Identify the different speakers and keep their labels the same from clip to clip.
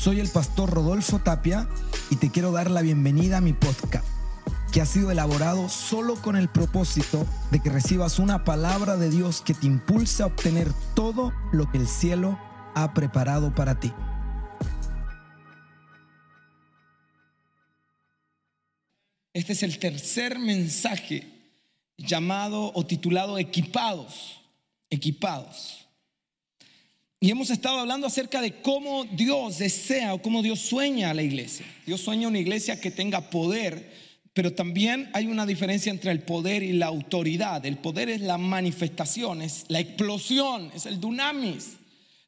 Speaker 1: Soy el pastor Rodolfo Tapia y te quiero dar la bienvenida a mi podcast, que ha sido elaborado solo con el propósito de que recibas una palabra de Dios que te impulse a obtener todo lo que el cielo ha preparado para ti. Este es el tercer mensaje llamado o titulado Equipados, equipados. Y hemos estado hablando acerca de cómo Dios desea o cómo Dios sueña a la iglesia. Dios sueña una iglesia que tenga poder, pero también hay una diferencia entre el poder y la autoridad. El poder es la manifestación, es la explosión, es el dunamis,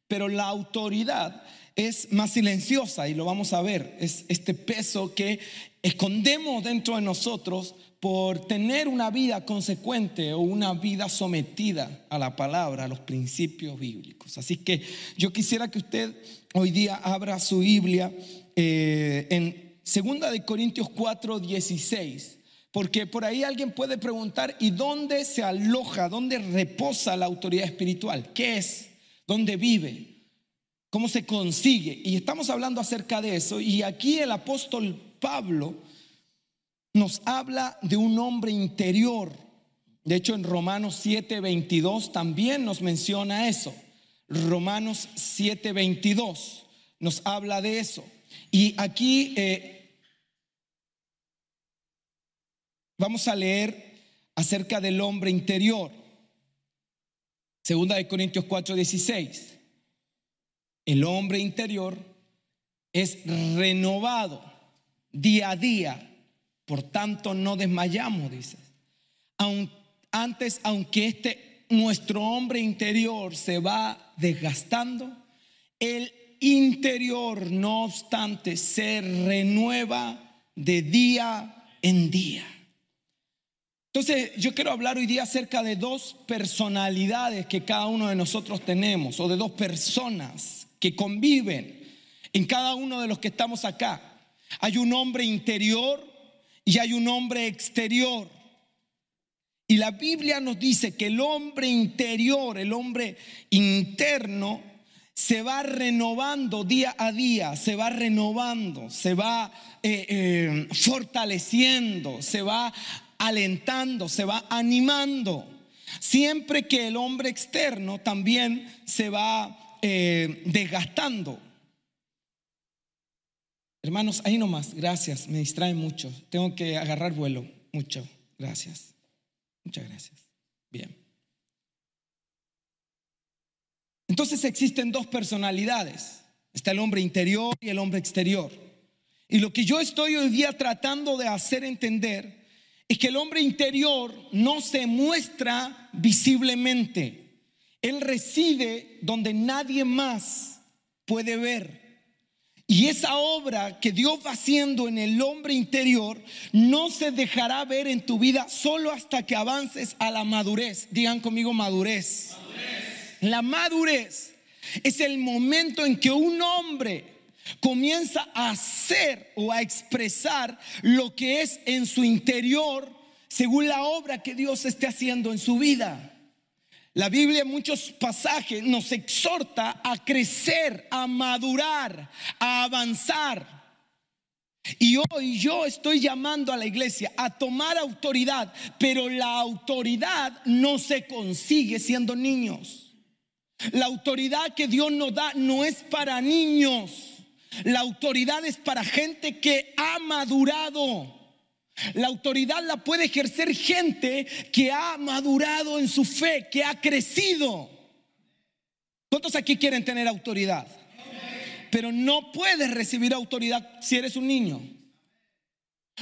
Speaker 1: pero la autoridad es más silenciosa y lo vamos a ver, es este peso que escondemos dentro de nosotros por tener una vida consecuente o una vida sometida a la palabra, a los principios bíblicos. Así que yo quisiera que usted hoy día abra su Biblia eh, en 2 de Corintios 4, 16. Porque por ahí alguien puede preguntar, ¿y dónde se aloja, dónde reposa la autoridad espiritual? ¿Qué es? ¿Dónde vive? ¿Cómo se consigue? Y estamos hablando acerca de eso. Y aquí el apóstol Pablo nos habla de un hombre interior. De hecho, en Romanos 7:22 también nos menciona eso. Romanos 7:22 nos habla de eso. Y aquí eh, vamos a leer acerca del hombre interior. Segunda de Corintios 4:16. El hombre interior es renovado día a día por tanto, no desmayamos, dice. Antes, aunque este nuestro hombre interior se va desgastando, el interior, no obstante, se renueva de día en día. Entonces, yo quiero hablar hoy día acerca de dos personalidades que cada uno de nosotros tenemos, o de dos personas que conviven en cada uno de los que estamos acá. Hay un hombre interior y hay un hombre exterior. Y la Biblia nos dice que el hombre interior, el hombre interno, se va renovando día a día, se va renovando, se va eh, eh, fortaleciendo, se va alentando, se va animando. Siempre que el hombre externo también se va eh, desgastando. Hermanos, ahí nomás, gracias, me distrae mucho. Tengo que agarrar vuelo, mucho. Gracias. Muchas gracias. Bien. Entonces existen dos personalidades. Está el hombre interior y el hombre exterior. Y lo que yo estoy hoy día tratando de hacer entender es que el hombre interior no se muestra visiblemente. Él reside donde nadie más puede ver. Y esa obra que Dios va haciendo en el hombre interior no se dejará ver en tu vida solo hasta que avances a la madurez. Digan conmigo madurez. La madurez es el momento en que un hombre comienza a hacer o a expresar lo que es en su interior según la obra que Dios esté haciendo en su vida. La Biblia en muchos pasajes nos exhorta a crecer, a madurar, a avanzar. Y hoy yo estoy llamando a la iglesia a tomar autoridad, pero la autoridad no se consigue siendo niños. La autoridad que Dios nos da no es para niños. La autoridad es para gente que ha madurado. La autoridad la puede ejercer gente que ha madurado en su fe, que ha crecido. ¿Cuántos aquí quieren tener autoridad? Pero no puedes recibir autoridad si eres un niño.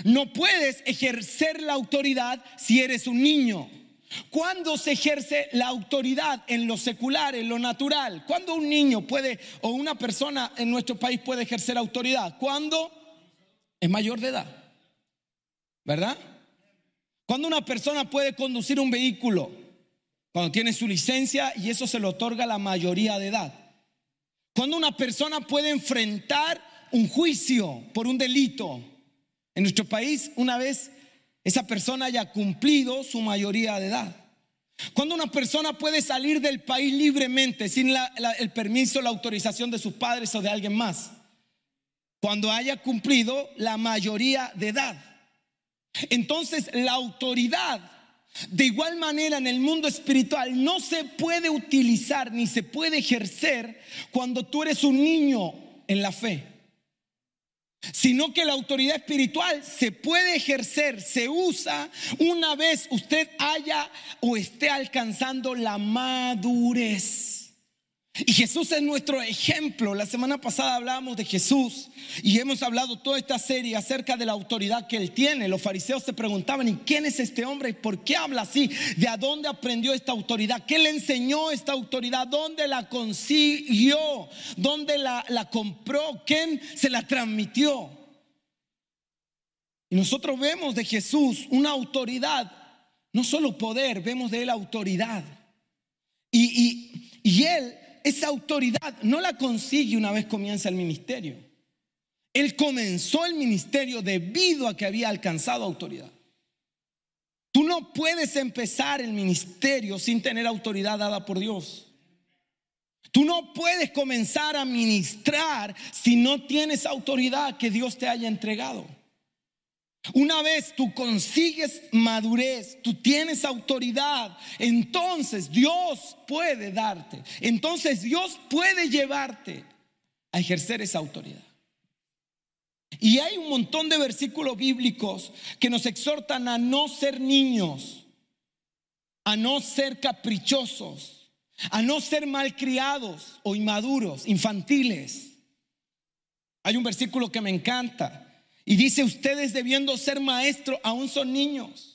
Speaker 1: No puedes ejercer la autoridad si eres un niño. ¿Cuándo se ejerce la autoridad en lo secular, en lo natural? ¿Cuándo un niño puede o una persona en nuestro país puede ejercer autoridad? ¿Cuándo es mayor de edad? ¿Verdad? Cuando una persona puede conducir un vehículo, cuando tiene su licencia y eso se le otorga la mayoría de edad. Cuando una persona puede enfrentar un juicio por un delito. En nuestro país, una vez esa persona haya cumplido su mayoría de edad. Cuando una persona puede salir del país libremente sin el permiso, la autorización de sus padres o de alguien más. cuando haya cumplido la mayoría de edad. Entonces la autoridad, de igual manera en el mundo espiritual, no se puede utilizar ni se puede ejercer cuando tú eres un niño en la fe. Sino que la autoridad espiritual se puede ejercer, se usa una vez usted haya o esté alcanzando la madurez. Y Jesús es nuestro ejemplo. La semana pasada hablábamos de Jesús y hemos hablado toda esta serie acerca de la autoridad que él tiene. Los fariseos se preguntaban, ¿y quién es este hombre? ¿Por qué habla así? ¿De a dónde aprendió esta autoridad? ¿Qué le enseñó esta autoridad? ¿Dónde la consiguió? ¿Dónde la, la compró? ¿Quién se la transmitió? Y nosotros vemos de Jesús una autoridad, no solo poder, vemos de él autoridad. Y, y, y él esa autoridad no la consigue una vez comienza el ministerio. Él comenzó el ministerio debido a que había alcanzado autoridad. Tú no puedes empezar el ministerio sin tener autoridad dada por Dios. Tú no puedes comenzar a ministrar si no tienes autoridad que Dios te haya entregado. Una vez tú consigues madurez, tú tienes autoridad, entonces Dios puede darte, entonces Dios puede llevarte a ejercer esa autoridad. Y hay un montón de versículos bíblicos que nos exhortan a no ser niños, a no ser caprichosos, a no ser malcriados o inmaduros, infantiles. Hay un versículo que me encanta y dice, ustedes debiendo ser maestros, aún son niños.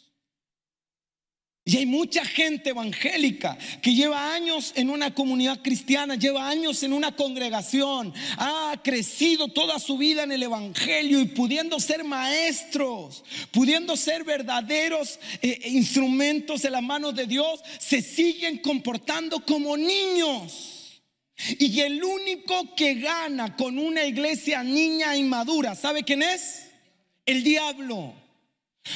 Speaker 1: Y hay mucha gente evangélica que lleva años en una comunidad cristiana, lleva años en una congregación, ha crecido toda su vida en el Evangelio y pudiendo ser maestros, pudiendo ser verdaderos eh, instrumentos en las manos de Dios, se siguen comportando como niños. Y el único que gana con una iglesia niña inmadura, ¿sabe quién es? el diablo.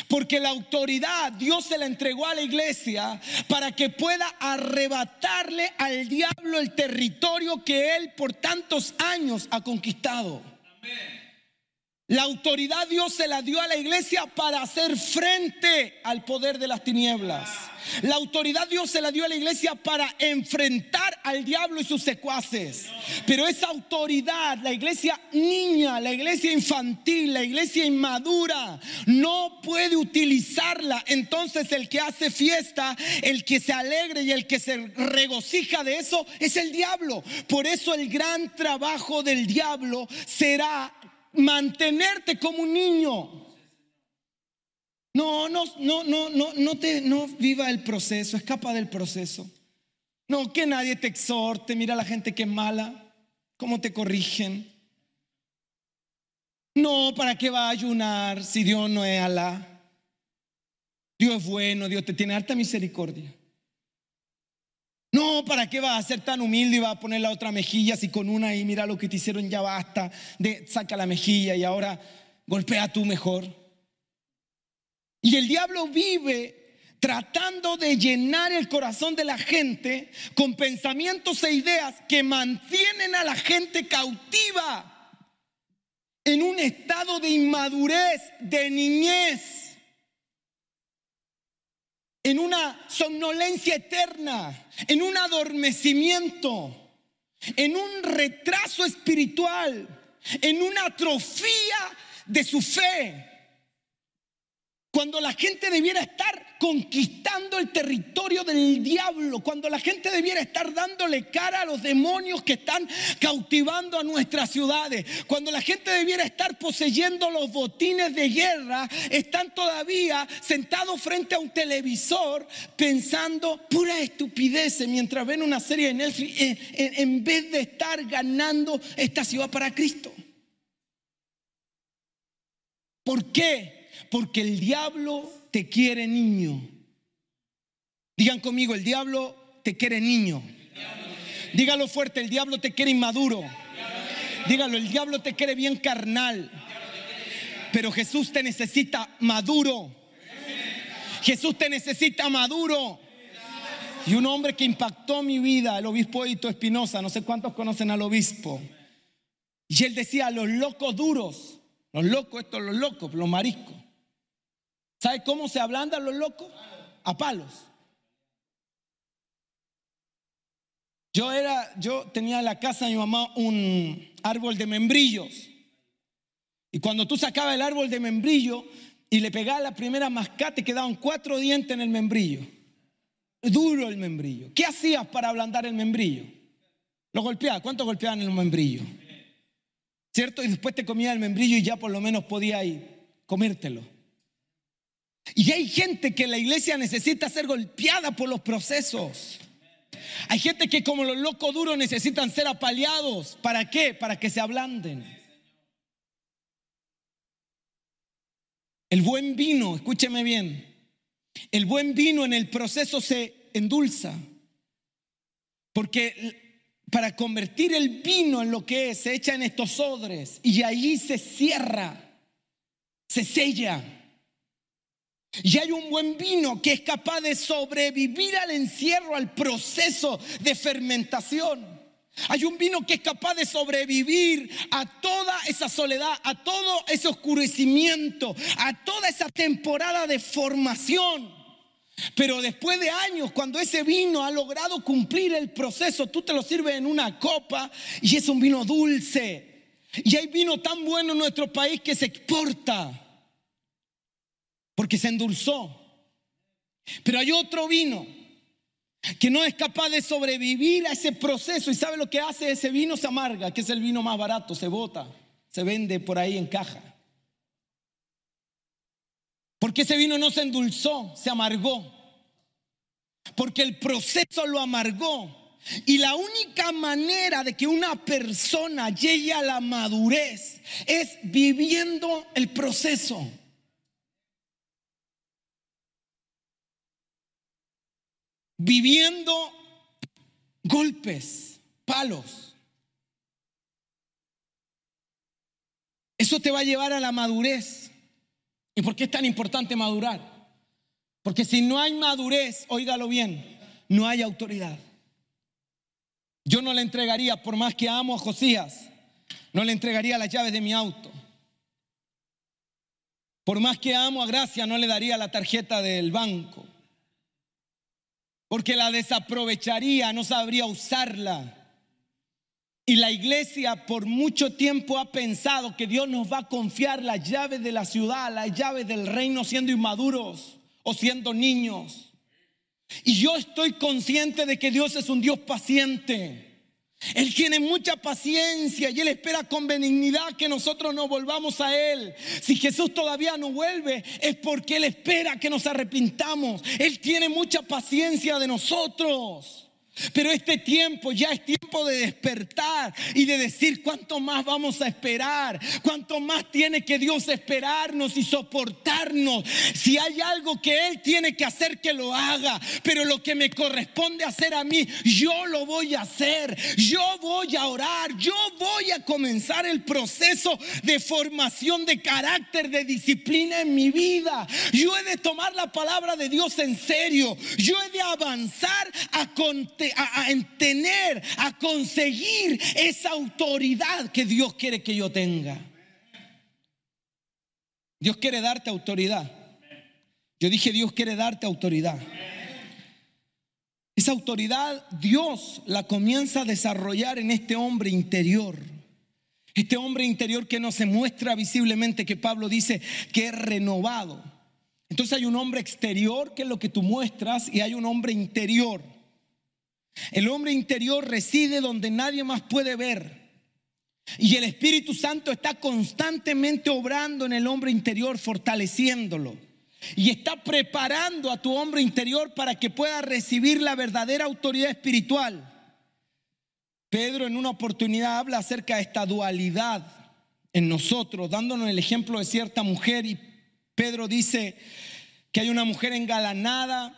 Speaker 1: Porque la autoridad Dios se la entregó a la iglesia para que pueda arrebatarle al diablo el territorio que él por tantos años ha conquistado. La autoridad Dios se la dio a la iglesia para hacer frente al poder de las tinieblas. La autoridad Dios se la dio a la iglesia para enfrentar al diablo y sus secuaces. Pero esa autoridad, la iglesia niña, la iglesia infantil, la iglesia inmadura, no puede utilizarla. Entonces el que hace fiesta, el que se alegre y el que se regocija de eso es el diablo. Por eso el gran trabajo del diablo será mantenerte como un niño. No, no, no, no, no, no te, no viva el proceso, escapa del proceso. No, que nadie te exhorte, mira la gente que es mala, cómo te corrigen. No, ¿para qué va a ayunar si Dios no es Alá? Dios es bueno, Dios te tiene harta misericordia. No, ¿para qué vas a ser tan humilde y vas a poner la otra mejilla si con una y mira lo que te hicieron ya basta, de saca la mejilla y ahora golpea tú mejor? Y el diablo vive tratando de llenar el corazón de la gente con pensamientos e ideas que mantienen a la gente cautiva en un estado de inmadurez, de niñez, en una somnolencia eterna, en un adormecimiento, en un retraso espiritual, en una atrofía de su fe. Cuando la gente debiera estar conquistando el territorio del diablo, cuando la gente debiera estar dándole cara a los demonios que están cautivando a nuestras ciudades, cuando la gente debiera estar poseyendo los botines de guerra, están todavía sentados frente a un televisor pensando pura estupidez mientras ven una serie de Netflix en, en vez de estar ganando esta ciudad para Cristo. ¿Por qué? Porque el diablo te quiere niño. Digan conmigo, el diablo te quiere niño. Dígalo fuerte, el diablo te quiere inmaduro. Dígalo, el diablo te quiere bien carnal. Pero Jesús te necesita maduro. Jesús te necesita maduro. Y un hombre que impactó mi vida, el obispo Hito Espinosa, no sé cuántos conocen al obispo. Y él decía, los locos duros, los locos, estos los locos, los mariscos. ¿Sabe cómo se ablandan los locos? A palos. Yo era, yo tenía en la casa de mi mamá un árbol de membrillos. Y cuando tú sacabas el árbol de membrillo y le pegabas la primera mascate, quedaban cuatro dientes en el membrillo. Duro el membrillo. ¿Qué hacías para ablandar el membrillo? Lo golpeabas. ¿Cuánto golpeaban el membrillo? ¿Cierto? Y después te comía el membrillo y ya por lo menos podías comértelo. Y hay gente que la iglesia necesita ser golpeada por los procesos. Hay gente que como los locos duros necesitan ser apaleados. ¿Para qué? Para que se ablanden. El buen vino, escúcheme bien, el buen vino en el proceso se endulza. Porque para convertir el vino en lo que es, se echa en estos odres y allí se cierra, se sella. Y hay un buen vino que es capaz de sobrevivir al encierro, al proceso de fermentación. Hay un vino que es capaz de sobrevivir a toda esa soledad, a todo ese oscurecimiento, a toda esa temporada de formación. Pero después de años, cuando ese vino ha logrado cumplir el proceso, tú te lo sirves en una copa y es un vino dulce. Y hay vino tan bueno en nuestro país que se exporta porque se endulzó. Pero hay otro vino que no es capaz de sobrevivir a ese proceso y sabe lo que hace ese vino, se amarga, que es el vino más barato, se bota, se vende por ahí en caja. Porque ese vino no se endulzó, se amargó. Porque el proceso lo amargó. Y la única manera de que una persona llegue a la madurez es viviendo el proceso. Viviendo golpes, palos. Eso te va a llevar a la madurez. ¿Y por qué es tan importante madurar? Porque si no hay madurez, óigalo bien, no hay autoridad. Yo no le entregaría, por más que amo a Josías, no le entregaría las llaves de mi auto. Por más que amo a Gracia, no le daría la tarjeta del banco porque la desaprovecharía, no sabría usarla. Y la iglesia por mucho tiempo ha pensado que Dios nos va a confiar las llaves de la ciudad, las llaves del reino siendo inmaduros o siendo niños. Y yo estoy consciente de que Dios es un Dios paciente. Él tiene mucha paciencia y Él espera con benignidad que nosotros nos volvamos a Él. Si Jesús todavía no vuelve, es porque Él espera que nos arrepintamos. Él tiene mucha paciencia de nosotros. Pero este tiempo ya es tiempo de despertar y de decir cuánto más vamos a esperar, cuánto más tiene que Dios esperarnos y soportarnos. Si hay algo que Él tiene que hacer, que lo haga. Pero lo que me corresponde hacer a mí, yo lo voy a hacer. Yo voy a orar, yo voy a comenzar el proceso de formación de carácter, de disciplina en mi vida. Yo he de tomar la palabra de Dios en serio. Yo he de avanzar a contar a, tener, a conseguir esa autoridad que Dios quiere que yo tenga. Dios quiere darte autoridad. Yo dije, Dios quiere darte autoridad. Esa autoridad Dios la comienza a desarrollar en este hombre interior. Este hombre interior que no se muestra visiblemente, que Pablo dice que es renovado. Entonces hay un hombre exterior que es lo que tú muestras y hay un hombre interior. El hombre interior reside donde nadie más puede ver. Y el Espíritu Santo está constantemente obrando en el hombre interior, fortaleciéndolo. Y está preparando a tu hombre interior para que pueda recibir la verdadera autoridad espiritual. Pedro en una oportunidad habla acerca de esta dualidad en nosotros, dándonos el ejemplo de cierta mujer. Y Pedro dice que hay una mujer engalanada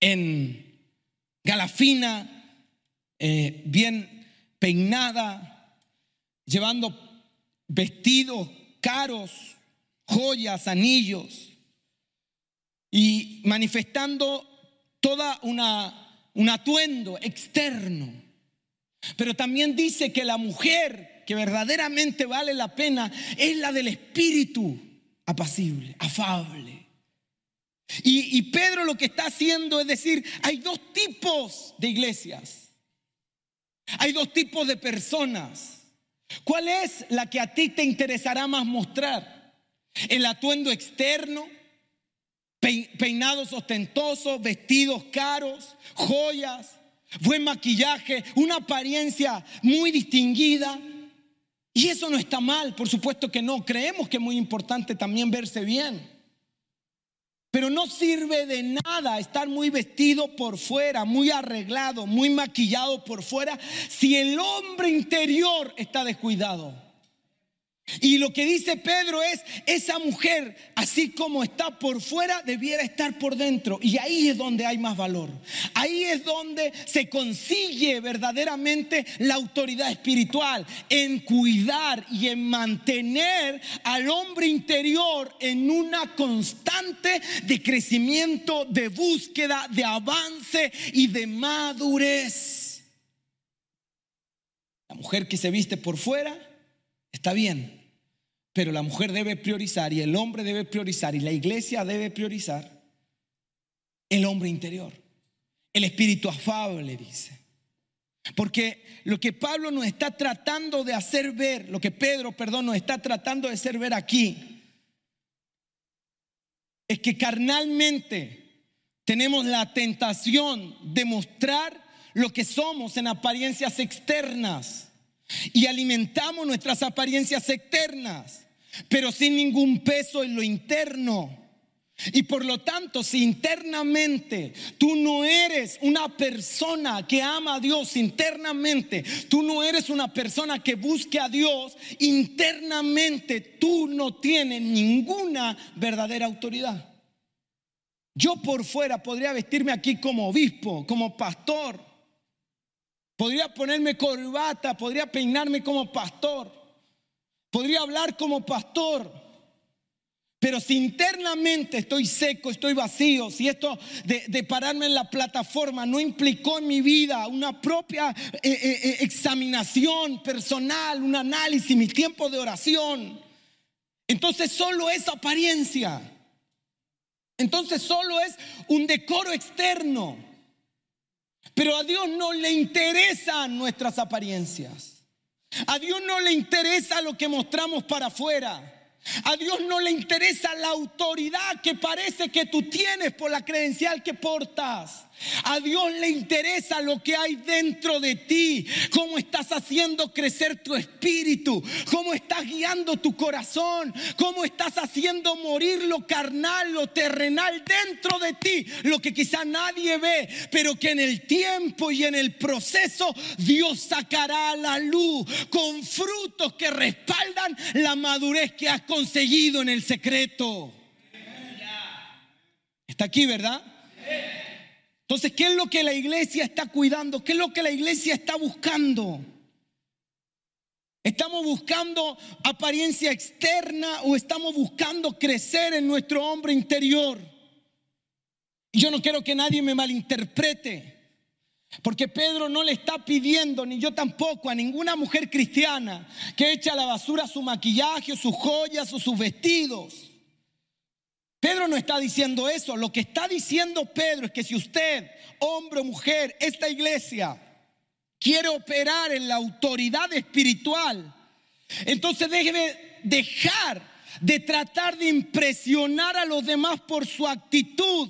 Speaker 1: en galafina, eh, bien peinada, llevando vestidos caros, joyas, anillos y manifestando toda una un atuendo externo. Pero también dice que la mujer que verdaderamente vale la pena es la del espíritu apacible, afable. Y, Pedro lo que está haciendo es decir, hay dos tipos de iglesias, hay dos tipos de personas. ¿Cuál es la que a ti te interesará más mostrar? ¿El atuendo externo? peinados ostentosos, vestidos caros, joyas, buen maquillaje, una apariencia muy distinguida. Y eso no está mal, por supuesto que no. Creemos que es muy importante también verse bien. Pero no sirve de nada estar muy vestido por fuera, muy arreglado, muy maquillado por fuera, si el hombre interior está descuidado. Y lo que dice Pedro es, esa mujer, así como está por fuera, debiera estar por dentro. Y ahí es donde hay más valor. Ahí es donde se consigue verdaderamente la autoridad espiritual, en cuidar y en mantener al hombre interior en una constante de crecimiento, de búsqueda, de avance y de madurez. La mujer que se viste por fuera está bien pero la mujer debe priorizar y el hombre debe priorizar y la iglesia debe priorizar el hombre interior, el espíritu afable, dice. Porque lo que Pablo nos está tratando de hacer ver, lo que Pedro, perdón, nos está tratando de hacer ver aquí, es que carnalmente tenemos la tentación de mostrar lo que somos en apariencias externas y alimentamos nuestras apariencias externas pero sin ningún peso en lo interno. Y por lo tanto, si internamente tú no eres una persona que ama a Dios internamente, tú no eres una persona que busque a Dios internamente, tú no tienes ninguna verdadera autoridad. Yo por fuera podría vestirme aquí como obispo, como pastor, podría ponerme corbata, podría peinarme como pastor, Podría hablar como pastor, pero si internamente estoy seco, estoy vacío, si esto de, pararme en la plataforma no implicó en mi vida una propia eh, eh, eh, examinación personal, un análisis, mi tiempo de oración, entonces solo es apariencia. Entonces solo es un decoro externo. Pero a Dios no le interesan nuestras apariencias. A Dios no le interesa lo que mostramos para afuera. A Dios no le interesa la autoridad que parece que tú tienes por la credencial que portas. A Dios le interesa lo que hay dentro de ti, cómo estás haciendo crecer tu espíritu, cómo estás guiando tu corazón, cómo estás haciendo morir lo carnal, lo terrenal dentro de ti, lo que quizá nadie ve, pero que en el tiempo y en el proceso Dios sacará a la luz con frutos que respaldan la madurez que has conseguido en el secreto. Está aquí, ¿verdad? Entonces, ¿qué es lo que la iglesia está cuidando? ¿Qué es lo que la iglesia está buscando? ¿Estamos buscando apariencia externa o estamos buscando crecer en nuestro hombre interior? Y yo no quiero que nadie me malinterprete. Porque Pedro no le está pidiendo, ni yo tampoco, a ninguna mujer cristiana que eche a la basura su maquillaje, sus joyas o sus vestidos. Pedro no está diciendo eso. Lo que está diciendo Pedro es que si usted, hombre o mujer, esta iglesia, quiere operar en la autoridad espiritual, entonces debe dejar de tratar de impresionar a los demás por su actitud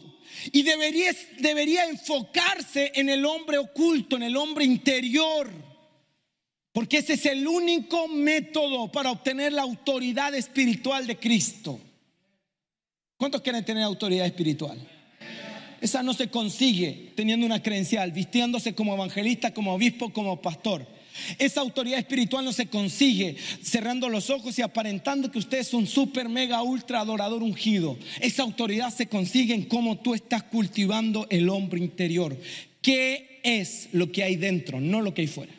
Speaker 1: y debería, debería enfocarse en el hombre oculto, en el hombre interior. Porque ese es el único método para obtener la autoridad espiritual de Cristo. ¿Cuántos quieren tener autoridad espiritual? Esa no se consigue teniendo una credencial, vistiéndose como evangelista, como obispo, como pastor. Esa autoridad espiritual no se consigue cerrando los ojos y aparentando que usted es un super, mega, ultra adorador ungido. Esa autoridad se consigue en cómo tú estás cultivando el hombre interior. ¿Qué es lo que hay dentro, no lo que hay fuera?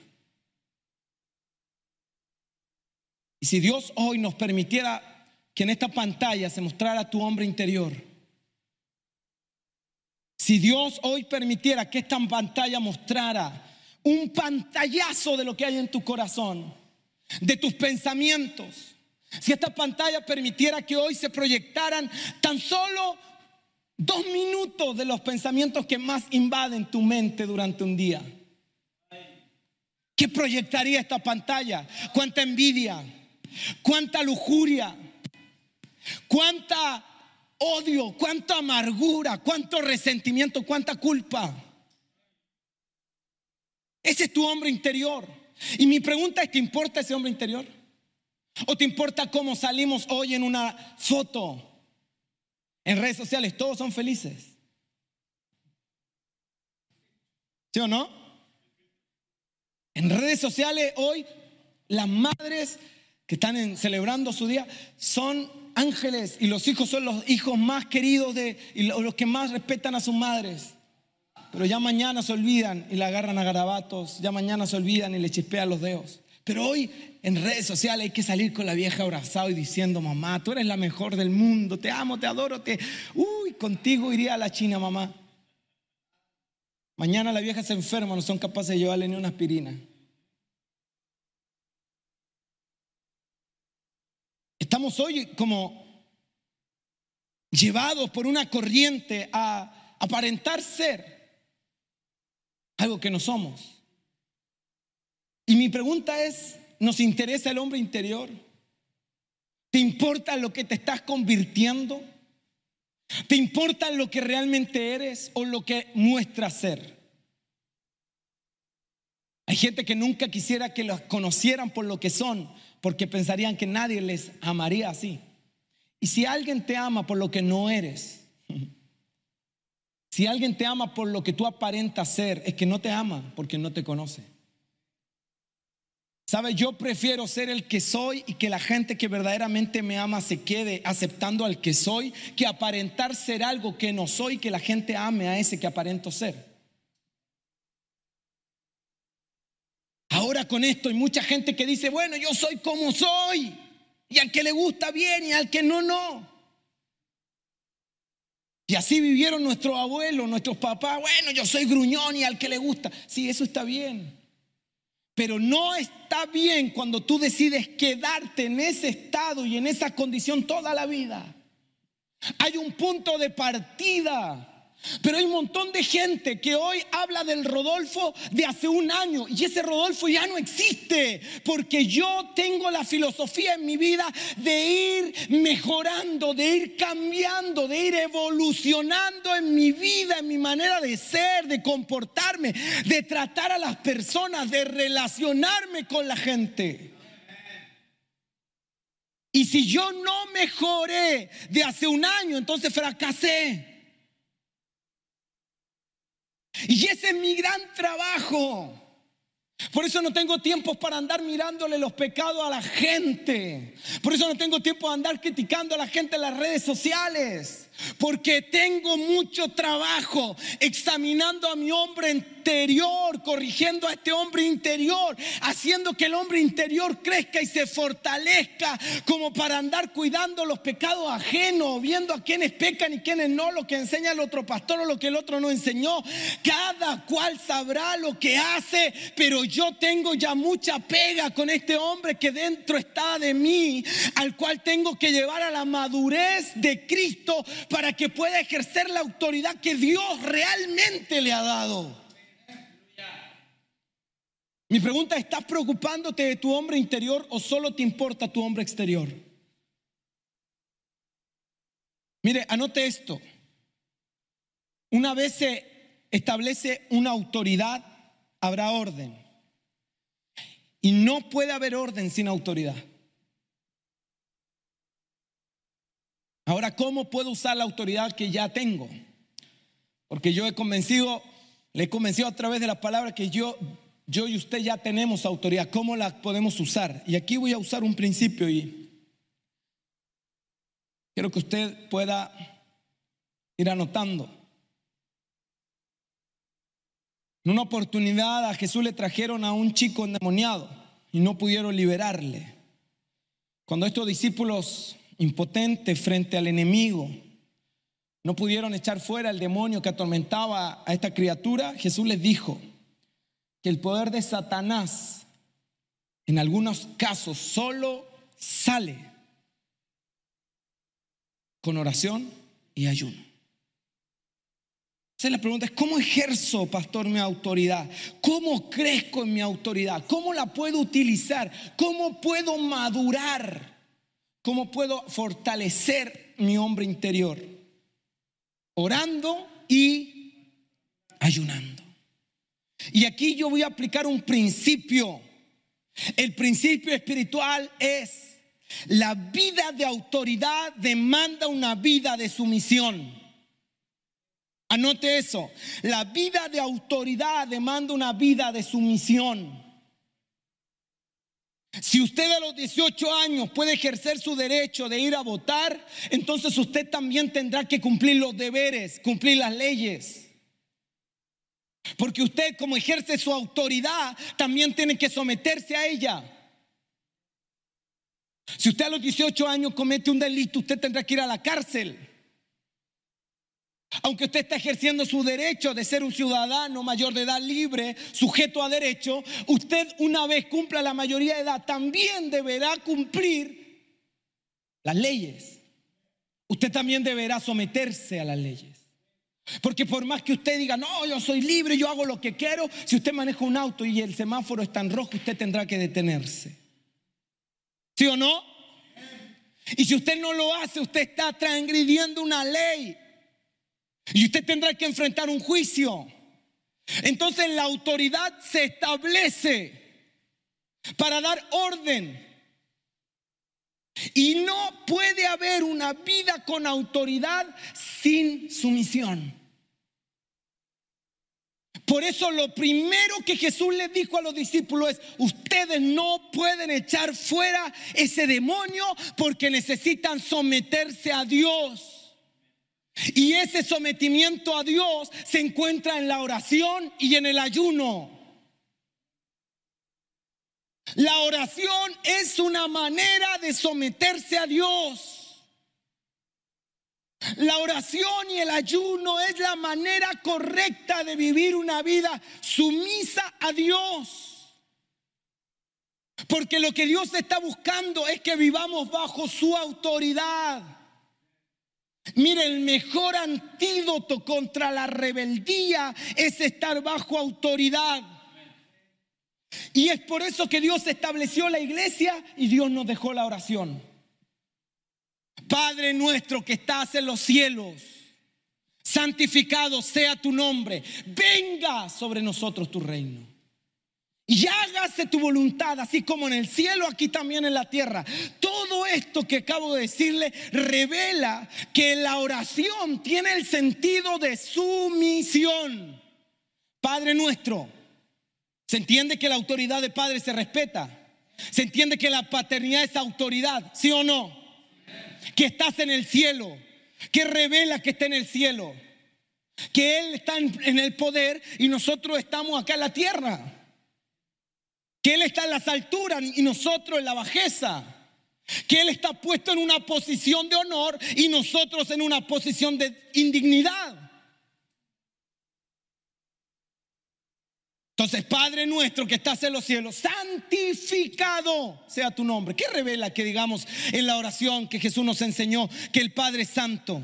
Speaker 1: Y si Dios hoy nos permitiera que en esta pantalla se mostrara tu hombre interior. Si Dios hoy permitiera que esta pantalla mostrara un pantallazo de lo que hay en tu corazón, de tus pensamientos. Si esta pantalla permitiera que hoy se proyectaran tan solo dos minutos de los pensamientos que más invaden tu mente durante un día. ¿Qué proyectaría esta pantalla? ¿Cuánta envidia? ¿Cuánta lujuria? ¿Cuánta odio? ¿Cuánta amargura? ¿Cuánto resentimiento? ¿Cuánta culpa? Ese es tu hombre interior. Y mi pregunta es, ¿te importa ese hombre interior? ¿O te importa cómo salimos hoy en una foto? En redes sociales, todos son felices. ¿Sí o no? En redes sociales hoy las madres que están celebrando su día son ángeles y los hijos son los hijos más queridos de, y los que más respetan a sus madres. Pero ya mañana se olvidan y la agarran a garabatos, ya mañana se olvidan y le chispean los dedos. Pero hoy en redes sociales hay que salir con la vieja abrazado y diciendo, mamá, tú eres la mejor del mundo, te amo, te adoro, te... Uy, contigo iría a la China, mamá. Mañana la vieja se enferma, no son capaces de llevarle ni una aspirina. Estamos hoy como llevados por una corriente a aparentar ser algo que no somos. Y mi pregunta es, ¿nos interesa el hombre interior? ¿Te importa lo que te estás convirtiendo? ¿Te importa lo que realmente eres o lo que muestras ser? Hay gente que nunca quisiera que los conocieran por lo que son, porque pensarían que nadie les amaría así. Y si alguien te ama por lo que no eres, si alguien te ama por lo que tú aparentas ser, es que no te ama porque no te conoce. ¿Sabe? Yo prefiero ser el que soy y que la gente que verdaderamente me ama se quede aceptando al que soy, que aparentar ser algo que no soy, que la gente ame a ese que aparento ser. Con esto hay mucha gente que dice, bueno, yo soy como soy, y al que le gusta bien y al que no, no. Y así vivieron nuestros abuelos, nuestros papás, bueno, yo soy gruñón y al que le gusta. Sí, eso está bien. Pero no está bien cuando tú decides quedarte en ese estado y en esa condición toda la vida. Hay un punto de partida. Pero hay un montón de gente que hoy habla del Rodolfo de hace un año y ese Rodolfo ya no existe porque yo tengo la filosofía en mi vida de ir mejorando, de ir cambiando, de ir evolucionando en mi vida, en mi manera de ser, de comportarme, de tratar a las personas, de relacionarme con la gente. Y si yo no mejoré de hace un año, entonces fracasé. Y ese es mi gran trabajo. Por eso no tengo tiempo para andar mirándole los pecados a la gente. Por eso no tengo tiempo de andar criticando a la gente en las redes sociales. Porque tengo mucho trabajo examinando a mi hombre corrigiendo a este hombre interior, haciendo que el hombre interior crezca y se fortalezca como para andar cuidando los pecados ajenos, viendo a quienes pecan y quienes no, lo que enseña el otro pastor o lo que el otro no enseñó. Cada cual sabrá lo que hace, pero yo tengo ya mucha pega con este hombre que dentro está de mí, al cual tengo que llevar a la madurez de Cristo para que pueda ejercer la autoridad que Dios realmente le ha dado. Mi pregunta, ¿estás preocupándote de tu hombre interior o solo te importa tu hombre exterior? Mire, anote esto. Una vez se establece una autoridad, habrá orden. Y no puede haber orden sin autoridad. Ahora, ¿cómo puedo usar la autoridad que ya tengo? Porque yo he convencido, le he convencido a través de la palabra que yo, yo y usted ya tenemos autoridad. ¿Cómo la podemos usar? Y aquí voy a usar un principio y quiero que usted pueda ir anotando. En una oportunidad a Jesús le trajeron a un chico endemoniado y no pudieron liberarle. Cuando estos discípulos impotentes frente al enemigo. No pudieron echar fuera al demonio que atormentaba a esta criatura. Jesús les dijo el poder de Satanás en algunos casos solo sale con oración y ayuno. Entonces la pregunta es, ¿cómo ejerzo, pastor, mi autoridad? ¿Cómo crezco en mi autoridad? ¿Cómo la puedo utilizar? ¿Cómo puedo madurar? ¿Cómo puedo fortalecer mi hombre interior? Orando y ayunando. Y aquí yo voy a aplicar un principio. El principio espiritual es, la vida de autoridad demanda una vida de sumisión. Anote eso. La vida de autoridad demanda una vida de sumisión. Si usted a los 18 años puede ejercer su derecho de ir a votar, entonces usted también tendrá que cumplir los deberes, cumplir las leyes. Porque usted como ejerce su autoridad, también tiene que someterse a ella. Si usted a los 18 años comete un delito, usted tendrá que ir a la cárcel. Aunque usted está ejerciendo su derecho de ser un ciudadano mayor de edad libre, sujeto a derecho, usted una vez cumpla la mayoría de edad, también deberá cumplir las leyes. Usted también deberá someterse a las leyes. Porque por más que usted diga, no, yo soy libre, yo hago lo que quiero, si usted maneja un auto y el semáforo está en rojo, usted tendrá que detenerse. ¿Sí o no? Y si usted no lo hace, usted está transgrediendo una ley. Y usted tendrá que enfrentar un juicio. Entonces la autoridad se establece para dar orden. Y no puede haber una vida con autoridad sin sumisión. Por eso lo primero que Jesús le dijo a los discípulos es, ustedes no pueden echar fuera ese demonio porque necesitan someterse a Dios. Y ese sometimiento a Dios se encuentra en la oración y en el ayuno. La oración es una manera de someterse a Dios. La oración y el ayuno es la manera correcta de vivir una vida sumisa a Dios. Porque lo que Dios está buscando es que vivamos bajo su autoridad. Mire, el mejor antídoto contra la rebeldía es estar bajo autoridad. Y es por eso que Dios estableció la iglesia y Dios nos dejó la oración. Padre nuestro que estás en los cielos, santificado sea tu nombre, venga sobre nosotros tu reino. Y hágase tu voluntad, así como en el cielo, aquí también en la tierra. Todo esto que acabo de decirle revela que la oración tiene el sentido de sumisión. Padre nuestro, ¿se entiende que la autoridad de Padre se respeta? ¿Se entiende que la paternidad es autoridad? ¿Sí o no? Que estás en el cielo, que revela que está en el cielo, que Él está en el poder y nosotros estamos acá en la tierra que Él está en las alturas y nosotros en la bajeza. Que Él está puesto en una posición de honor y nosotros en una posición de indignidad. Entonces, Padre nuestro que estás en los cielos, santificado sea tu nombre. ¿Qué revela que digamos en la oración que Jesús nos enseñó que el Padre es santo?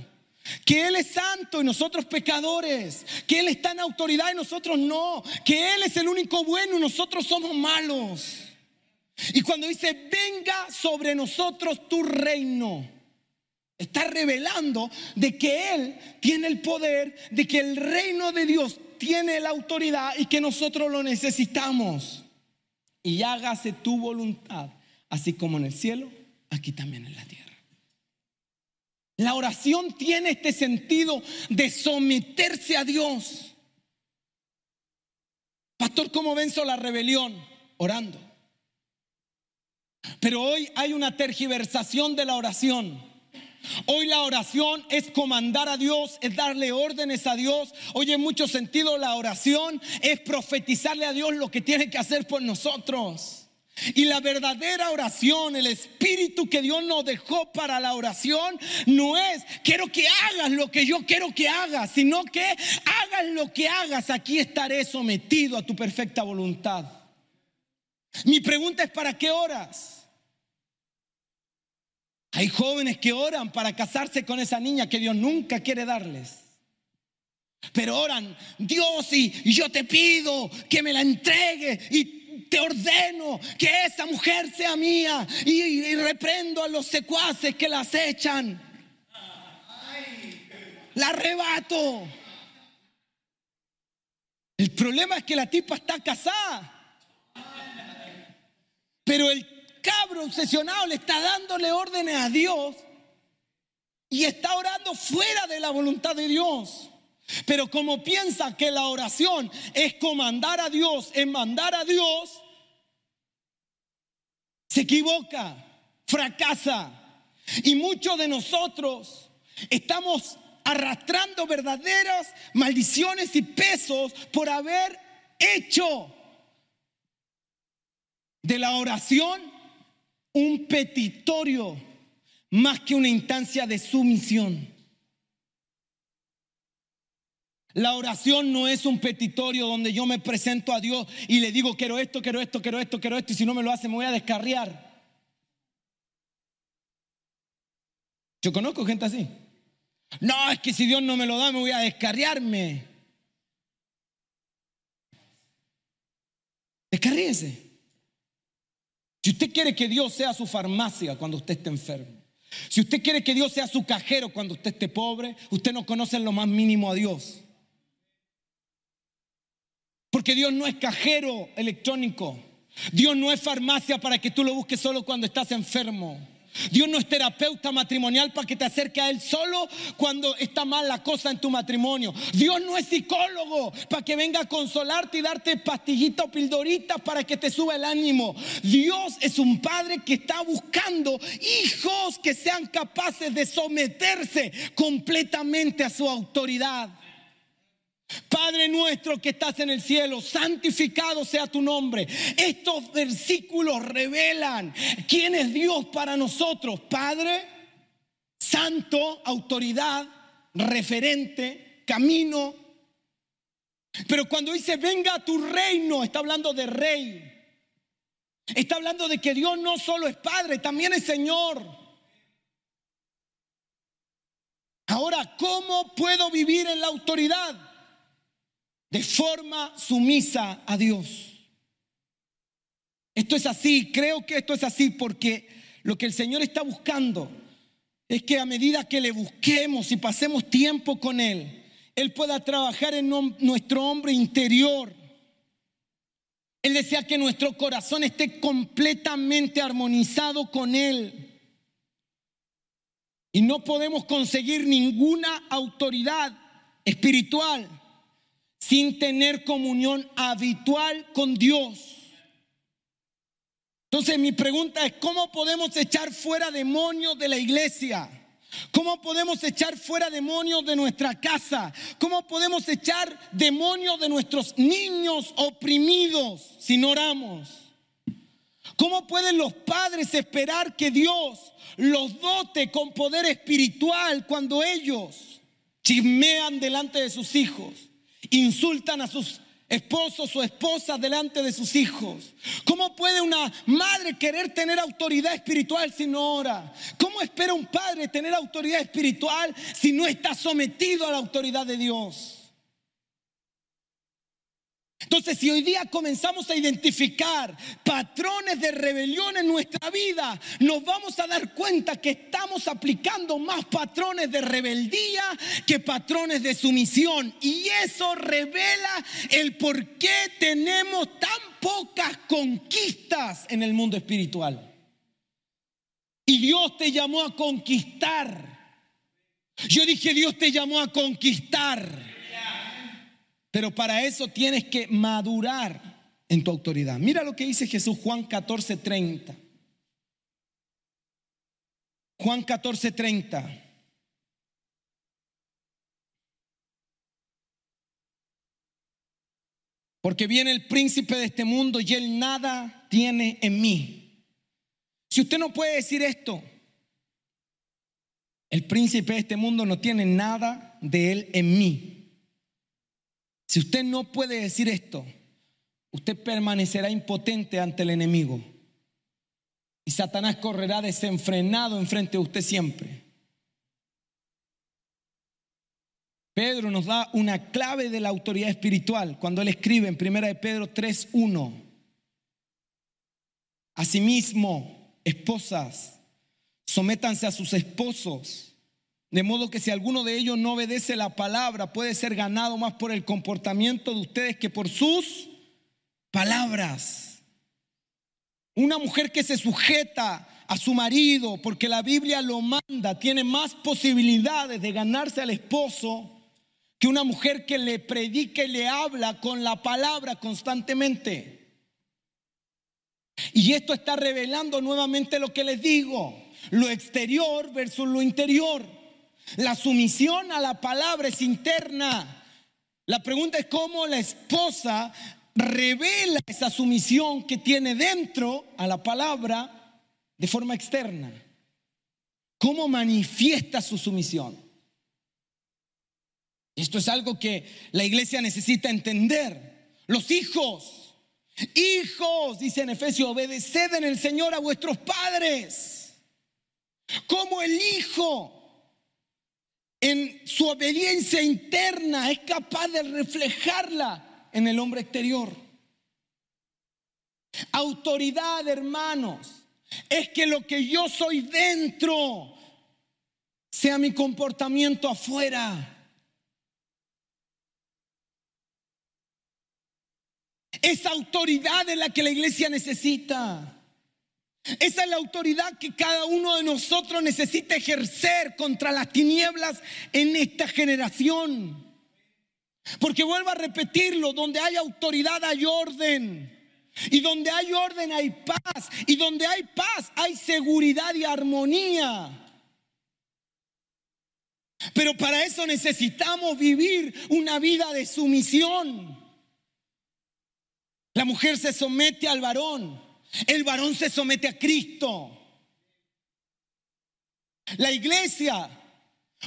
Speaker 1: Que Él es santo y nosotros pecadores. Que Él está en autoridad y nosotros no. Que Él es el único bueno y nosotros somos malos. Y cuando dice, venga sobre nosotros tu reino, está revelando de que Él tiene el poder, de que el reino de Dios tiene la autoridad y que nosotros lo necesitamos. Y hágase tu voluntad, así como en el cielo, aquí también en la tierra. La oración tiene este sentido de someterse a Dios. Pastor, ¿cómo venzo la rebelión? Orando. Pero hoy hay una tergiversación de la oración. Hoy la oración es comandar a Dios, es darle órdenes a Dios. Hoy en mucho sentido la oración es profetizarle a Dios lo que tiene que hacer por nosotros. Y la verdadera oración, el espíritu que Dios nos dejó para la oración, no es quiero que hagas lo que yo quiero que hagas, sino que hagas lo que hagas, aquí estaré sometido a tu perfecta voluntad. Mi pregunta es, ¿para qué oras? Hay jóvenes que oran para casarse con esa niña que Dios nunca quiere darles. Pero oran, Dios, y, yo te pido que me la entregue y te ordeno que esa mujer sea mía y, y reprendo a los secuaces que la acechan. La arrebato. El problema es que la tipa está casada. Pero el cabro obsesionado le está dándole órdenes a Dios y está orando fuera de la voluntad de Dios. Pero como piensa que la oración es comandar a Dios, es mandar a Dios, se equivoca, fracasa. Y muchos de nosotros estamos arrastrando verdaderas maldiciones y pesos por haber hecho de la oración un petitorio más que una instancia de sumisión. La oración no es un petitorio donde yo me presento a Dios y le digo quiero esto, quiero esto, quiero esto, quiero esto y si no me lo hace me voy a descarriar. Yo conozco gente así. No, es que si Dios no me lo da me voy a descarriarme. Descarríese. Si usted quiere que Dios sea su farmacia cuando usted esté enfermo, si usted quiere que Dios sea su cajero cuando usted esté pobre, usted no conoce en lo más mínimo a Dios. Porque Dios no es cajero electrónico. Dios no es farmacia para que tú lo busques solo cuando estás enfermo. Dios no es terapeuta matrimonial para que te acerque a Él solo cuando está mal la cosa en tu matrimonio. Dios no es psicólogo para que venga a consolarte y darte pastillitas o pildoritas para que te suba el ánimo. Dios es un padre que está buscando hijos que sean capaces de someterse completamente a su autoridad. Padre nuestro que estás en el cielo, santificado sea tu nombre. Estos versículos revelan quién es Dios para nosotros. Padre, santo, autoridad, referente, camino. Pero cuando dice venga a tu reino, está hablando de rey. Está hablando de que Dios no solo es Padre, también es Señor. Ahora, ¿cómo puedo vivir en la autoridad? De forma sumisa a Dios. Esto es así, creo que esto es así porque lo que el Señor está buscando es que a medida que le busquemos y pasemos tiempo con Él, Él pueda trabajar en nuestro hombre interior. Él desea que nuestro corazón esté completamente armonizado con Él. Y no podemos conseguir ninguna autoridad espiritual sin tener comunión habitual con Dios. Entonces mi pregunta es, ¿cómo podemos echar fuera demonios de la iglesia? ¿Cómo podemos echar fuera demonios de nuestra casa? ¿Cómo podemos echar demonios de nuestros niños oprimidos si no oramos? ¿Cómo pueden los padres esperar que Dios los dote con poder espiritual cuando ellos chismean delante de sus hijos? Insultan a sus esposos o esposas delante de sus hijos? ¿Cómo puede una madre querer tener autoridad espiritual si no ora? ¿Cómo espera un padre tener autoridad espiritual si no está sometido a la autoridad de Dios? Entonces, si hoy día comenzamos a identificar patrones de rebelión en nuestra vida, nos vamos a dar cuenta que estamos aplicando más patrones de rebeldía que patrones de sumisión. Y eso revela el por qué tenemos tan pocas conquistas en el mundo espiritual. Y Dios te llamó a conquistar. Yo dije, Dios te llamó a conquistar. Pero para eso tienes que madurar en tu autoridad. Mira lo que dice Jesús Juan 14:30. Juan 14:30. Porque viene el príncipe de este mundo y él nada tiene en mí. Si usted no puede decir esto, el príncipe de este mundo no tiene nada de él en mí. Si usted no puede decir esto, usted permanecerá impotente ante el enemigo. Y Satanás correrá desenfrenado enfrente de usted siempre. Pedro nos da una clave de la autoridad espiritual cuando él escribe en 1 de Pedro 3:1. Asimismo, esposas, sométanse a sus esposos, de modo que si alguno de ellos no obedece la palabra, puede ser ganado más por el comportamiento de ustedes que por sus palabras. Una mujer que se sujeta a su marido porque la Biblia lo manda, tiene más posibilidades de ganarse al esposo que una mujer que le predica y le habla con la palabra constantemente. Y esto está revelando nuevamente lo que les digo, lo exterior versus lo interior. La sumisión a la palabra es interna. La pregunta es cómo la esposa revela esa sumisión que tiene dentro a la palabra de forma externa. ¿Cómo manifiesta su sumisión? Esto es algo que la iglesia necesita entender. Los hijos, hijos, dice en Efesios, obedeced en el Señor a vuestros padres. Como el hijo en su obediencia interna es capaz de reflejarla en el hombre exterior. Autoridad, hermanos, es que lo que yo soy dentro sea mi comportamiento afuera. Esa autoridad es la que la iglesia necesita. Esa es la autoridad que cada uno de nosotros necesita ejercer contra las tinieblas en esta generación. Porque vuelvo a repetirlo, donde hay autoridad hay orden. Y donde hay orden hay paz. Y donde hay paz hay seguridad y armonía. Pero para eso necesitamos vivir una vida de sumisión. La mujer se somete al varón. El varón se somete a Cristo. La iglesia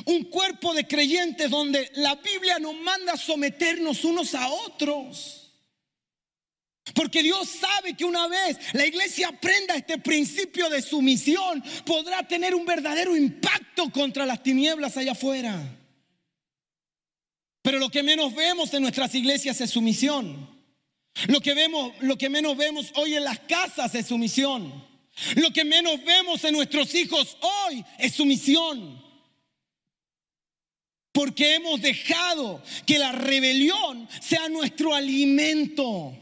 Speaker 1: un cuerpo de creyentes donde la Biblia nos manda someternos unos a otros. Porque Dios sabe que una vez la iglesia aprenda este principio de sumisión, podrá tener un verdadero impacto contra las tinieblas allá afuera. Pero lo que menos vemos en nuestras iglesias es sumisión. Lo que vemos, lo que menos vemos hoy en las casas es sumisión. Lo que menos vemos en nuestros hijos hoy es sumisión. Porque hemos dejado que la rebelión sea nuestro alimento.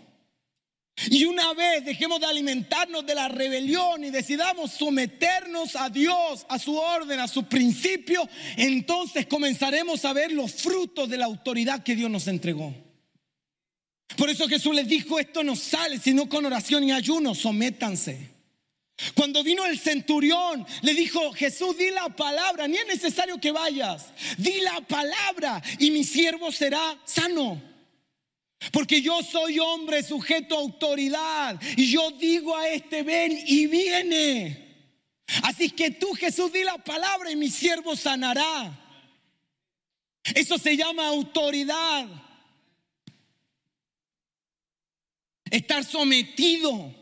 Speaker 1: Y una vez dejemos de alimentarnos de la rebelión y decidamos someternos a Dios, a su orden, a su principio, entonces comenzaremos a ver los frutos de la autoridad que Dios nos entregó. Por eso Jesús les dijo, esto no sale sino con oración y ayuno, sométanse. Cuando vino el centurión, le dijo, Jesús, di la palabra, ni es necesario que vayas, di la palabra y mi siervo será sano. Porque yo soy hombre sujeto a autoridad y yo digo a este ven y viene. Así que tú Jesús di la palabra y mi siervo sanará. Eso se llama autoridad. Estar sometido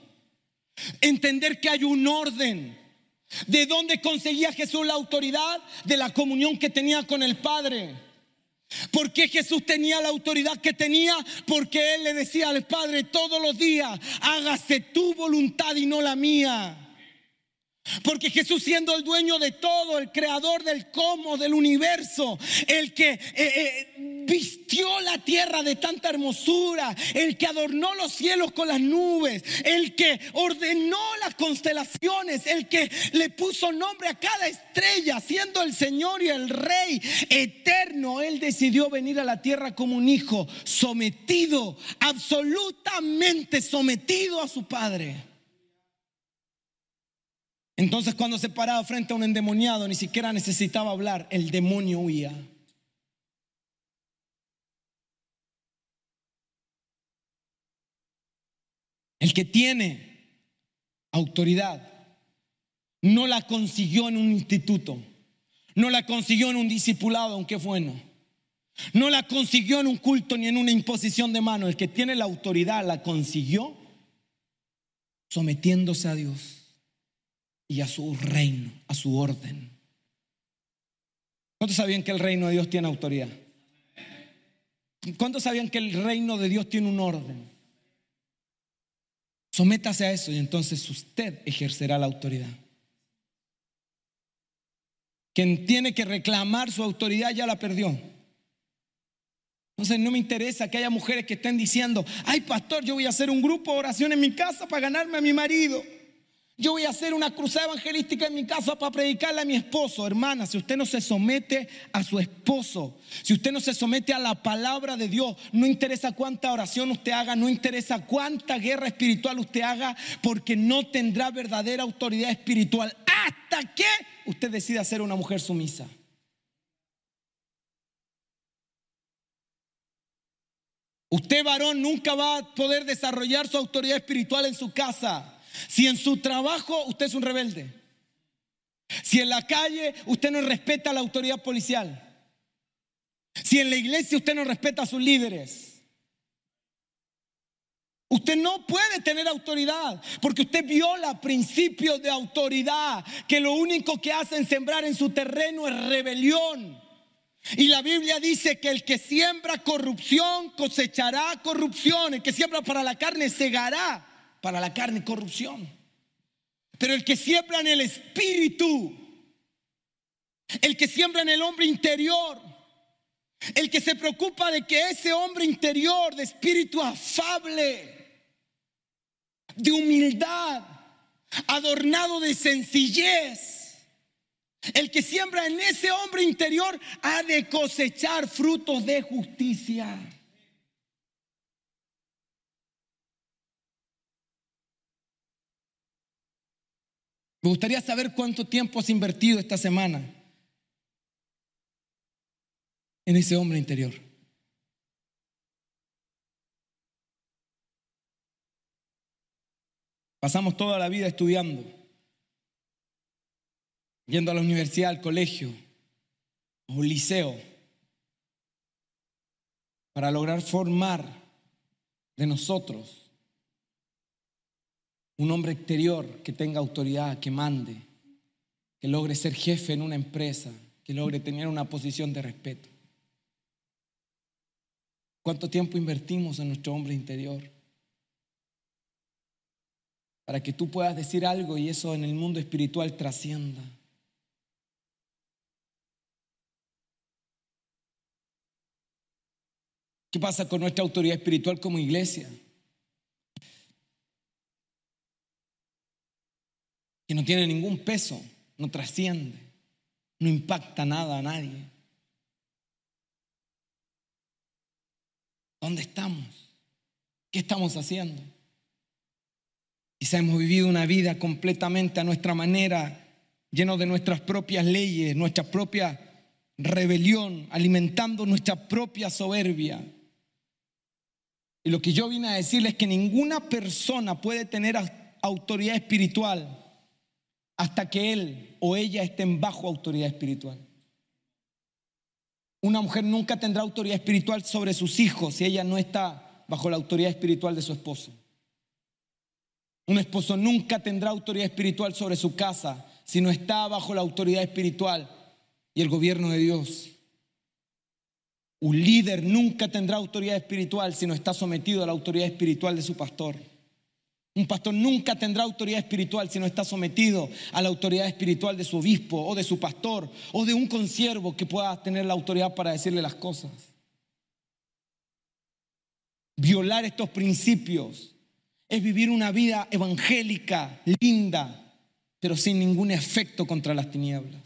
Speaker 1: Entender que hay un orden. ¿De dónde conseguía Jesús la autoridad? De la comunión que tenía con el Padre. ¿Por qué Jesús tenía la autoridad que tenía? Porque Él le decía al Padre todos los días, hágase tu voluntad y no la mía. Porque Jesús siendo el dueño de todo, el creador del cosmos, del universo, el que eh, eh, vistió la tierra de tanta hermosura, el que adornó los cielos con las nubes, el que ordenó las constelaciones, el que le puso nombre a cada estrella, siendo el Señor y el Rey eterno, Él decidió venir a la tierra como un hijo, sometido, absolutamente sometido a su Padre. Entonces cuando se paraba frente a un endemoniado, ni siquiera necesitaba hablar, el demonio huía. El que tiene autoridad no la consiguió en un instituto, no la consiguió en un discipulado, aunque bueno. No la consiguió en un culto ni en una imposición de mano. El que tiene la autoridad la consiguió sometiéndose a Dios y a su reino, a su orden. ¿Cuántos sabían que el reino de Dios tiene autoridad? ¿Cuántos sabían que el reino de Dios tiene un orden? Sométase a eso y entonces usted ejercerá la autoridad. Quien tiene que reclamar su autoridad ya la perdió. Entonces no me interesa que haya mujeres que estén diciendo, ay pastor, yo voy a hacer un grupo de oración en mi casa para ganarme a mi marido. Yo voy a hacer una cruzada evangelística en mi casa para predicarle a mi esposo. Hermana, si usted no se somete a su esposo, si usted no se somete a la palabra de Dios, no interesa cuánta oración usted haga, no interesa cuánta guerra espiritual usted haga, porque no tendrá verdadera autoridad espiritual hasta que usted decida ser una mujer sumisa. Usted varón nunca va a poder desarrollar su autoridad espiritual en su casa. Si en su trabajo usted es un rebelde. Si en la calle usted no respeta la autoridad policial. Si en la iglesia usted no respeta a sus líderes. Usted no puede tener autoridad porque usted viola principios de autoridad que lo único que hacen sembrar en su terreno es rebelión. Y la Biblia dice que el que siembra corrupción cosechará corrupción. El que siembra para la carne segará para la carne corrupción. Pero el que siembra en el espíritu, el que siembra en el hombre interior, el que se preocupa de que ese hombre interior de espíritu afable, de humildad, adornado de sencillez, el que siembra en ese hombre interior ha de cosechar frutos de justicia. Me gustaría saber cuánto tiempo has invertido esta semana en ese hombre interior. Pasamos toda la vida estudiando yendo a la universidad, al colegio o liceo, para lograr formar de nosotros un hombre exterior que tenga autoridad, que mande, que logre ser jefe en una empresa, que logre tener una posición de respeto. ¿Cuánto tiempo invertimos en nuestro hombre interior? Para que tú puedas decir algo y eso en el mundo espiritual trascienda. ¿Qué pasa con nuestra autoridad espiritual como iglesia? Que no tiene ningún peso, no trasciende, no impacta nada a nadie. ¿Dónde estamos? ¿Qué estamos haciendo? Quizá hemos vivido una vida completamente a nuestra manera, lleno de nuestras propias leyes, nuestra propia rebelión, alimentando nuestra propia soberbia. Y lo que yo vine a decirles es que ninguna persona puede tener autoridad espiritual hasta que él o ella estén bajo autoridad espiritual. Una mujer nunca tendrá autoridad espiritual sobre sus hijos si ella no está bajo la autoridad espiritual de su esposo. Un esposo nunca tendrá autoridad espiritual sobre su casa si no está bajo la autoridad espiritual y el gobierno de Dios. Un líder nunca tendrá autoridad espiritual si no está sometido a la autoridad espiritual de su pastor. Un pastor nunca tendrá autoridad espiritual si no está sometido a la autoridad espiritual de su obispo o de su pastor o de un consiervo que pueda tener la autoridad para decirle las cosas. Violar estos principios es vivir una vida evangélica, linda, pero sin ningún efecto contra las tinieblas.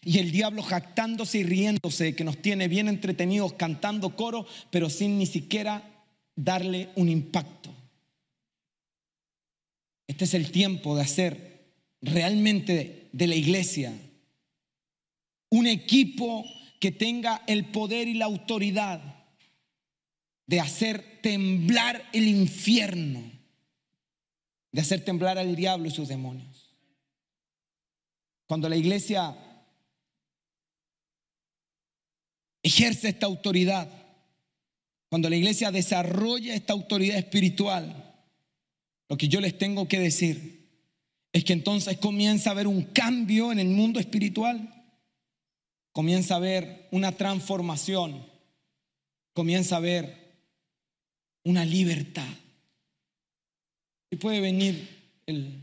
Speaker 1: Y el diablo jactándose y riéndose que nos tiene bien entretenidos cantando coro, pero sin ni siquiera darle un impacto. Este es el tiempo de hacer realmente de la iglesia un equipo que tenga el poder y la autoridad de hacer temblar el infierno, de hacer temblar al diablo y sus demonios. Cuando la iglesia ejerce esta autoridad, cuando la iglesia desarrolla esta autoridad espiritual, lo que yo les tengo que decir es que entonces comienza a haber un cambio en el mundo espiritual, comienza a haber una transformación, comienza a haber una libertad. Y puede venir el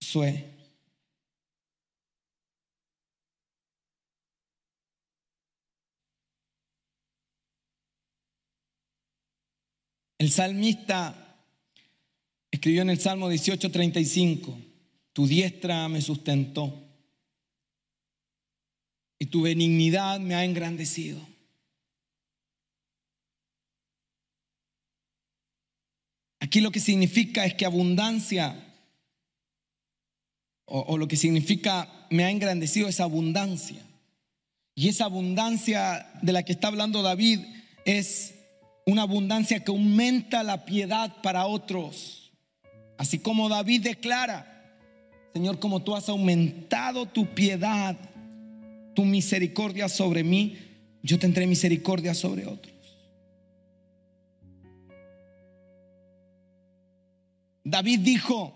Speaker 1: sue. El salmista escribió en el Salmo 18:35, tu diestra me sustentó y tu benignidad me ha engrandecido. Aquí lo que significa es que abundancia, o, o, lo que significa me ha engrandecido es abundancia. Y esa abundancia de la que está hablando David es una abundancia que aumenta la piedad para otros. Así como David declara, Señor, como tú has aumentado tu piedad, tu misericordia sobre mí, yo tendré misericordia sobre otros. David dijo,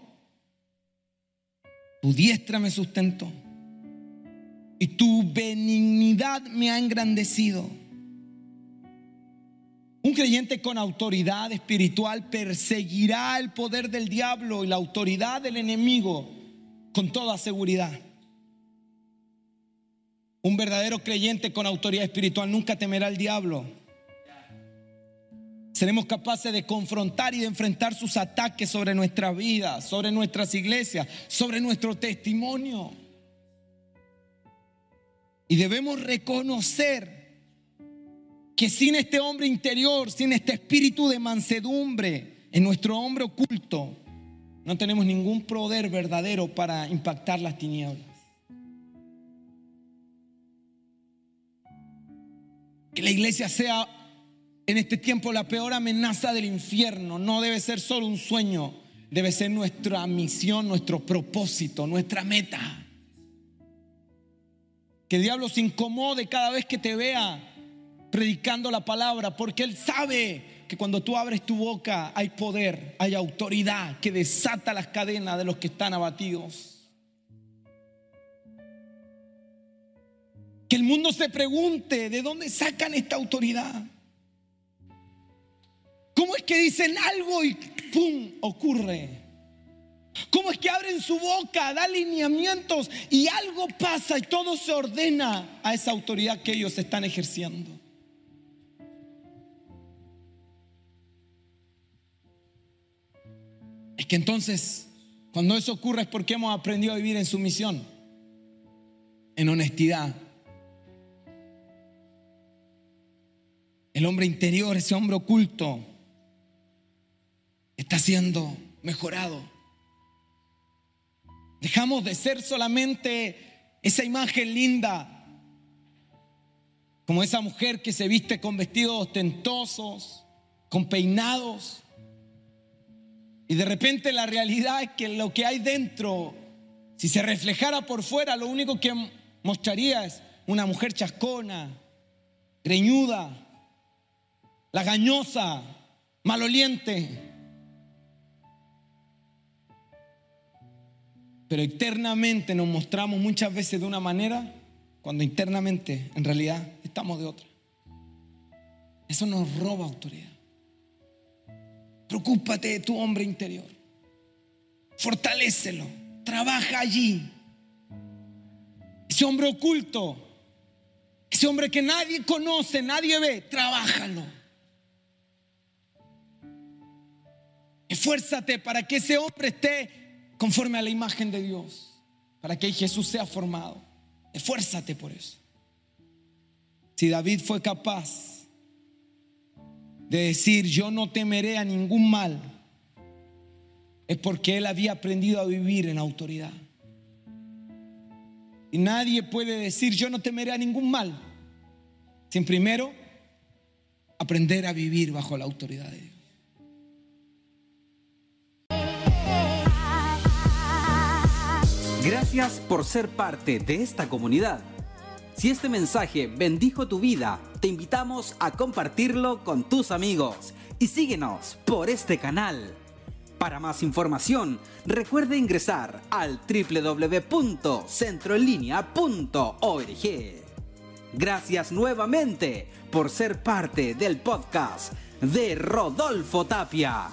Speaker 1: tu diestra me sustentó y tu benignidad me ha engrandecido. Un creyente con autoridad espiritual perseguirá el poder del diablo y la autoridad del enemigo con toda seguridad. Un verdadero creyente con autoridad espiritual nunca temerá al diablo. Seremos capaces de confrontar y de enfrentar sus ataques sobre nuestra vida, sobre nuestras iglesias, sobre nuestro testimonio. Y debemos reconocer que sin este hombre interior, sin este espíritu de mansedumbre en nuestro hombre oculto, no tenemos ningún poder verdadero para impactar las tinieblas. Que la iglesia sea en este tiempo la peor amenaza del infierno no debe ser solo un sueño, debe ser nuestra misión, nuestro propósito, nuestra meta. Que el diablo se incomode cada vez que te vea predicando la palabra, porque Él sabe que cuando tú abres tu boca hay poder, hay autoridad que desata las cadenas de los que están abatidos. Que el mundo se pregunte de dónde sacan esta autoridad. ¿Cómo es que dicen algo y ¡pum! ocurre? ¿Cómo es que abren su boca, da lineamientos y algo pasa y todo se ordena a esa autoridad que ellos están ejerciendo? Es que entonces, cuando eso ocurre es porque hemos aprendido a vivir en sumisión, en honestidad. El hombre interior, ese hombre oculto, está siendo mejorado. Dejamos de ser solamente esa imagen linda, como esa mujer que se viste con vestidos ostentosos, con peinados, y de repente la realidad es que lo que hay dentro, si se reflejara por fuera, lo único que mostraría es una mujer chascona, greñuda, lagañosa, maloliente. Pero internamente nos mostramos muchas veces de una manera cuando internamente en realidad estamos de otra. Eso nos roba autoridad. Preocúpate de tu hombre interior. Fortalécelo. Trabaja allí. Ese hombre oculto. Ese hombre que nadie conoce, nadie ve. Trabájalo. Esfuérzate para que ese hombre esté conforme a la imagen de Dios. Para que Jesús sea formado. Esfuérzate por eso. Si David fue capaz de decir yo no temeré a ningún mal, es porque él había aprendido a vivir en autoridad. Y nadie puede decir yo no temeré a ningún mal, sin primero aprender a vivir bajo la autoridad de Dios.
Speaker 2: Gracias por ser parte de esta comunidad. Si este mensaje bendijo tu vida, te invitamos a compartirlo con tus amigos y síguenos por este canal. Para más información, recuerde ingresar al www.centroenlinea.org. Gracias nuevamente por ser parte del podcast de Rodolfo Tapia.